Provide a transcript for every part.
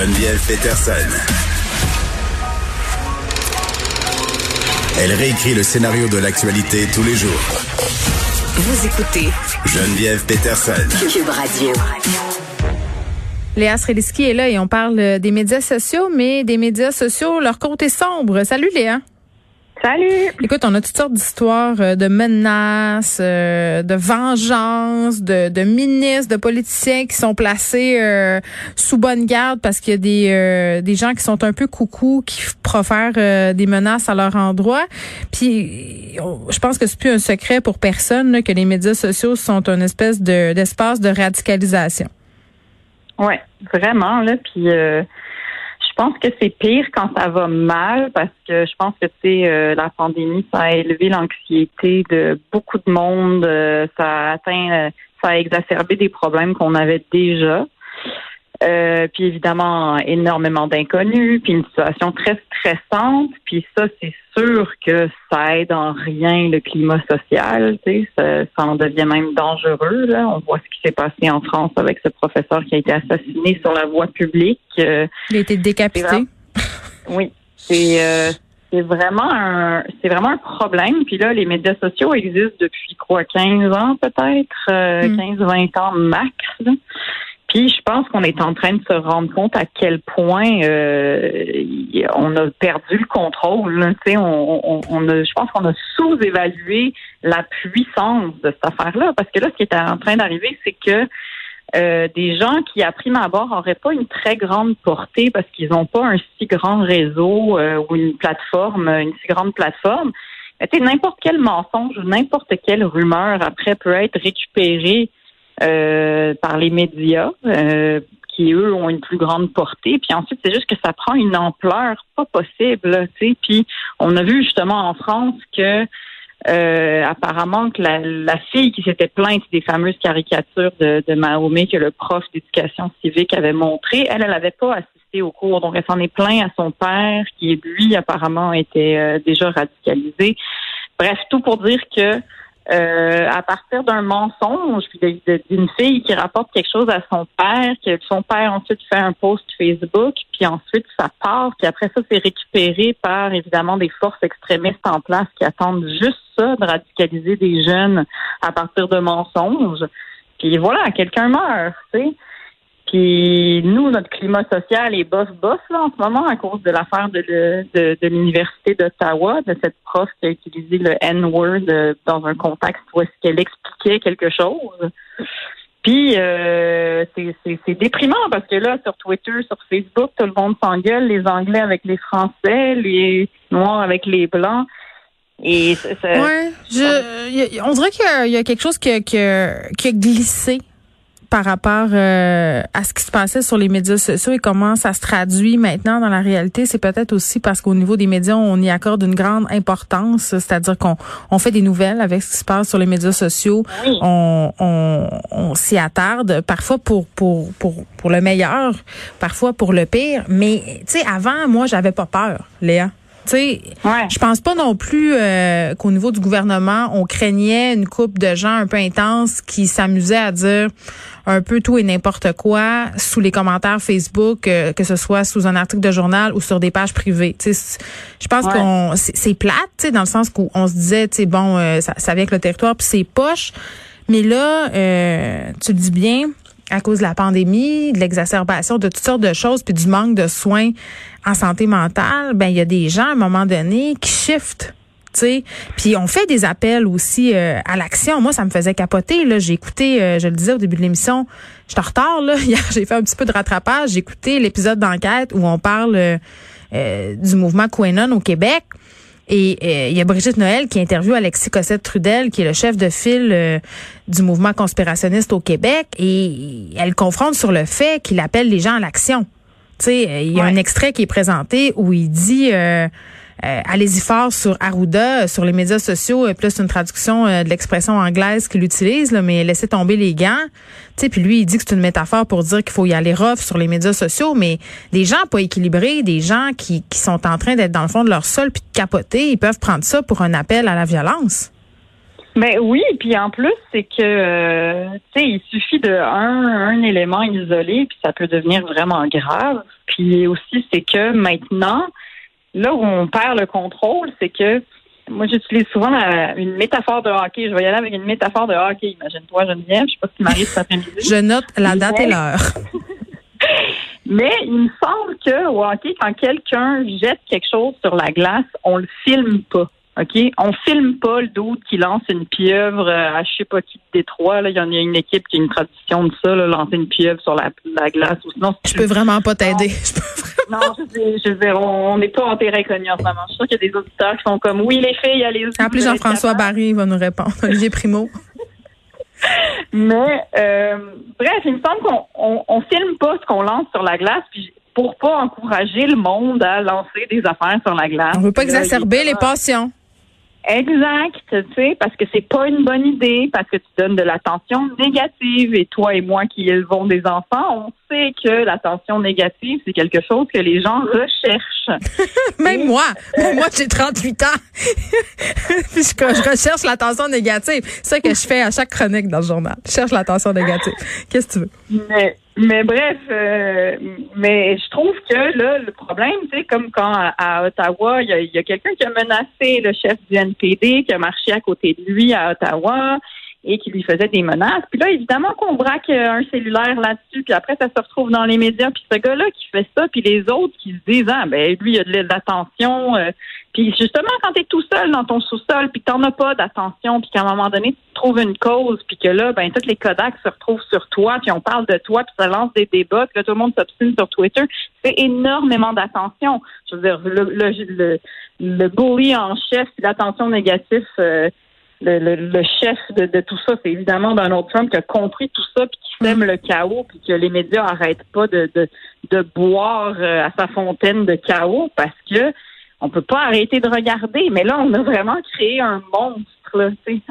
Geneviève Peterson. Elle réécrit le scénario de l'actualité tous les jours. Vous écoutez Geneviève Peterson. Cube Radio. Léa Sreliski est là et on parle des médias sociaux, mais des médias sociaux, leur compte est sombre. Salut Léa. Salut. Écoute, on a toutes sortes d'histoires euh, de menaces, euh, de vengeance, de, de, ministres, de politiciens qui sont placés euh, sous bonne garde parce qu'il y a des, des gens qui sont un peu coucou, qui profèrent des menaces à leur endroit. Puis, je pense que c'est plus un secret pour personne que les médias sociaux sont une espèce de d'espace de radicalisation. Ouais, vraiment là. Puis je pense que c'est pire quand ça va mal parce que je pense que tu euh, la pandémie ça a élevé l'anxiété de beaucoup de monde, euh, ça a atteint, euh, ça a exacerbé des problèmes qu'on avait déjà. Euh, puis évidemment, énormément d'inconnus, puis une situation très stressante. Puis ça, c'est sûr que ça aide en rien le climat social. Tu sais, ça, en devient même dangereux. Là. On voit ce qui s'est passé en France avec ce professeur qui a été assassiné sur la voie publique. Euh, Il a été décapité. Oui, c'est euh, c'est vraiment un c'est vraiment un problème. Puis là, les médias sociaux existent depuis quoi, 15 ans peut-être, 15-20 mm. ans max. Puis je pense qu'on est en train de se rendre compte à quel point euh, on a perdu le contrôle. Tu sais, on, on, a, je pense qu'on a sous-évalué la puissance de cette affaire-là. Parce que là, ce qui est en train d'arriver, c'est que euh, des gens qui, à prime abord, n'auraient pas une très grande portée parce qu'ils n'ont pas un si grand réseau euh, ou une plateforme, une si grande plateforme. N'importe quel mensonge ou n'importe quelle rumeur après peut être récupéré euh, par les médias, euh, qui eux ont une plus grande portée. Puis ensuite, c'est juste que ça prend une ampleur pas possible. Sais. Puis on a vu justement en France que euh, apparemment que la, la fille qui s'était plainte des fameuses caricatures de, de Mahomet que le prof d'éducation civique avait montré, elle, elle n'avait pas assisté au cours, donc elle s'en est plaint à son père, qui lui apparemment était déjà radicalisé. Bref, tout pour dire que euh, à partir d'un mensonge d'une fille qui rapporte quelque chose à son père, que son père ensuite fait un post Facebook, puis ensuite ça part, puis après ça c'est récupéré par évidemment des forces extrémistes en place qui attendent juste ça de radicaliser des jeunes à partir de mensonges. Puis voilà, quelqu'un meurt, tu sais. Puis nous, notre climat social est bof-bof là, en ce moment à cause de l'affaire de, l'Université d'Ottawa, de cette prof qui a utilisé le N-word euh, dans un contexte où est-ce qu'elle expliquait quelque chose. Puis euh, c'est déprimant parce que là, sur Twitter, sur Facebook, tout le monde s'engueule, les Anglais avec les Français, les Noirs avec les Blancs. Et ouais, je, on dirait qu'il y, a quelque chose qui qui qui a glissé par rapport euh, à ce qui se passait sur les médias sociaux et comment ça se traduit maintenant dans la réalité, c'est peut-être aussi parce qu'au niveau des médias, on y accorde une grande importance, c'est-à-dire qu'on on fait des nouvelles avec ce qui se passe sur les médias sociaux, on, on, on s'y attarde, parfois pour, pour, pour, pour le meilleur, parfois pour le pire, mais tu sais, avant, moi, j'avais pas peur, Léa. Tu sais, je pense pas non plus euh, qu'au niveau du gouvernement, on craignait une coupe de gens un peu intenses qui s'amusaient à dire un peu tout et n'importe quoi sous les commentaires Facebook, euh, que ce soit sous un article de journal ou sur des pages privées. Tu sais, je pense qu'on c'est plate, tu sais, dans le sens où on se disait, tu sais, bon, euh, ça, ça vient avec le territoire puis c'est poche. Mais là, tu le dis bien, à cause de la pandémie, de l'exacerbation de toutes sortes de choses, puis du manque de soins en santé mentale, ben il y a des gens à un moment donné qui shiftent. sais. Puis on fait des appels aussi euh, à l'action. Moi, ça me faisait capoter. Là, j'ai écouté, euh, je le disais au début de l'émission, j'étais en retard. Là. Hier, j'ai fait un petit peu de rattrapage. J'ai écouté l'épisode d'enquête où on parle euh, du mouvement Quenon au Québec. Et euh, il y a Brigitte Noël qui interviewe Alexis Cossette-Trudel, qui est le chef de file euh, du mouvement conspirationniste au Québec, et elle confronte sur le fait qu'il appelle les gens à l'action. Tu sais, il y a un extrait qui est présenté où il dit... Euh, allez-y fort sur Arruda, euh, sur les médias sociaux, euh, plus une traduction de l'expression anglaise qu'il utilise, mais laissez tomber les gants. Tu sais, puis lui, il dit que c'est une métaphore pour dire qu'il faut y aller rough sur les médias sociaux, mais des gens pas équilibrés, des gens qui, sont en train d'être dans le fond de leur sol puis de capoter, ils peuvent prendre ça pour un appel à la violence. Mais oui, puis en plus, c'est que tu sais, il suffit de un, un élément isolé, puis ça peut devenir vraiment grave. Puis aussi, c'est que maintenant, là où on perd le contrôle, c'est que moi, j'utilise souvent une métaphore de hockey. Je vais y aller avec une métaphore de hockey. Imagine-toi, Geneviève. Je sais pas ce qui m'arrive cet après-midi. Je note la date et l'heure. Mais il me semble que au hockey, quand quelqu'un jette quelque chose sur la glace, on le filme pas. OK? On filme pas le doute qui lance une pieuvre euh, à je sais pas qui de Détroit. Là. Il y en a une équipe qui a une tradition de ça, là, lancer une pieuvre sur la, glace. Ou sinon, je peux vraiment pas t'aider. Non, je veux, on n'est pas en terrain connu en ce moment. Je suis sûre qu'il y a des auditeurs qui sont comme oui, les filles, allez-y. plus Jean-François Barry va nous répondre. Olivier Primo. Mais euh, bref, il me semble qu'on on, filme pas ce qu'on lance sur la glace, puis pour pas encourager le monde à lancer des affaires sur la glace. On veut pas exacerber les passions. Exact, tu sais, parce que c'est pas une bonne idée, parce que tu donnes de l'attention négative. Et toi et moi qui élevons des enfants, on sait que l'attention négative, c'est quelque chose que les gens recherchent. même moi, même moi j'ai 38 ans. Puisque je recherche l'attention négative. C'est ça que je fais à chaque chronique dans le journal. Je cherche l'attention négative. Qu'est-ce que tu veux? Mais mais bref, euh, mais je trouve que là, le problème, c'est comme quand à, Ottawa, il y a, quelqu'un qui a menacé le chef du NPD, qui a marché à côté de lui à Ottawa et qui lui faisait des menaces. Puis là, évidemment qu'on braque un cellulaire là-dessus, puis après, ça se retrouve dans les médias. Puis ce gars-là qui fait ça, puis les autres qui se disent, ah, ben lui, il a de l'attention. Euh, puis justement, quand tu es tout seul dans ton sous-sol, puis t'en as pas d'attention, puis qu'à un moment donné, tu trouves une cause, puis que là, ben toutes les Kodaks se retrouvent sur toi, puis on parle de toi, puis ça lance des débats, puis là, tout le monde s'obstine sur Twitter. C'est énormément d'attention. Je veux dire, le, le, le, bully en chef, l'attention négative... Euh, le, chef de, tout ça, c'est évidemment Donald Trump qui a compris tout ça, puis qui sème le chaos, puis que les médias n'arrêtent pas de, de, de boire euh, à sa fontaine de chaos parce que on peut pas arrêter de regarder. Mais là, on a vraiment créé un monstre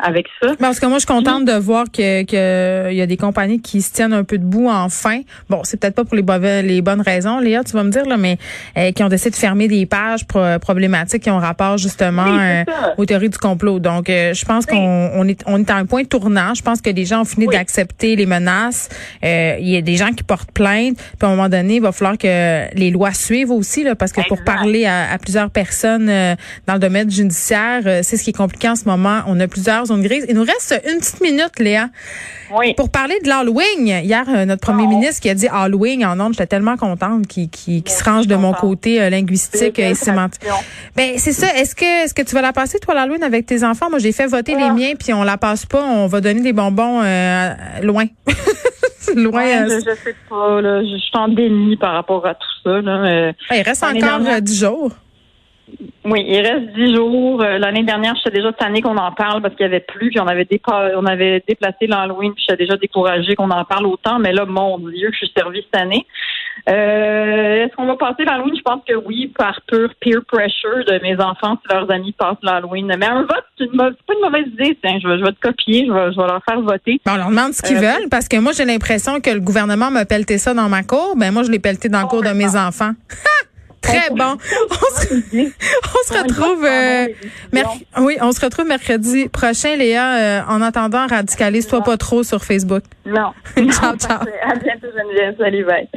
avec ça. Parce que moi, je suis contente de voir que qu'il y a des compagnies qui se tiennent un peu debout enfin. Bon, c'est peut-être pas pour les, les bonnes raisons, Léa, tu vas me dire, là, mais euh, qui ont décidé de fermer des pages problématiques qui ont rapport justement euh, aux théories du complot. Donc, euh, je pense qu'on on est, on est à un point tournant. Je pense que les gens ont fini d'accepter les menaces. Il y a des gens qui portent plainte. Puis à un moment donné, il va falloir que les lois suivent aussi, là, parce que pour parler à, à plusieurs personnes dans le domaine judiciaire, c'est ce qui est compliqué en ce moment on a plusieurs zones grises. Il nous reste une petite minute, Léa. Oui. Pour parler de l'Halloween, hier, euh, notre premier oh. ministre qui a dit Halloween en ondes, j'étais tellement contente qu'il se range de mon côté euh, linguistique et sémantique. Ben, c'est ça. Est-ce que, est-ce que tu vas la passer, toi, l'Halloween avec tes enfants? Moi, j'ai fait voter les ah. miens, puis on la passe pas. On va donner des bonbons euh, loin. loin. je, sais pas, là. Je, suis en déni par rapport à tout ça, là. il reste encore dix jours. Oui, il reste dix jours. Euh, l'année dernière, j'étais déjà cette année qu'on en parle parce qu'il y avait plus, puis on avait on avait déplacé l'Halloween, puis j'étais déjà découragée qu'on en parle autant. Mais là, mon Dieu, je suis servie cette année. Euh, est-ce qu'on va passer l'Halloween? Je pense que oui, par pur peer pressure de mes enfants si leurs amis passent l'Halloween. Mais un vote, c'est, pas une mauvaise idée. je, vais, te copier, je vais, leur faire voter. on leur demande ce qu'ils euh, veulent parce que moi, j'ai l'impression que le gouvernement m'a pelleté ça dans ma cour. Ben moi, je l'ai pelleté dans la cour de mes enfants. Très bon. On se, retrouve euh, oui, on se retrouve mercredi prochain, Léa. Euh, en attendant, radicalise-toi pas trop sur Facebook. Non. ciao, ciao. À bientôt, Geneviève. Salut, bye.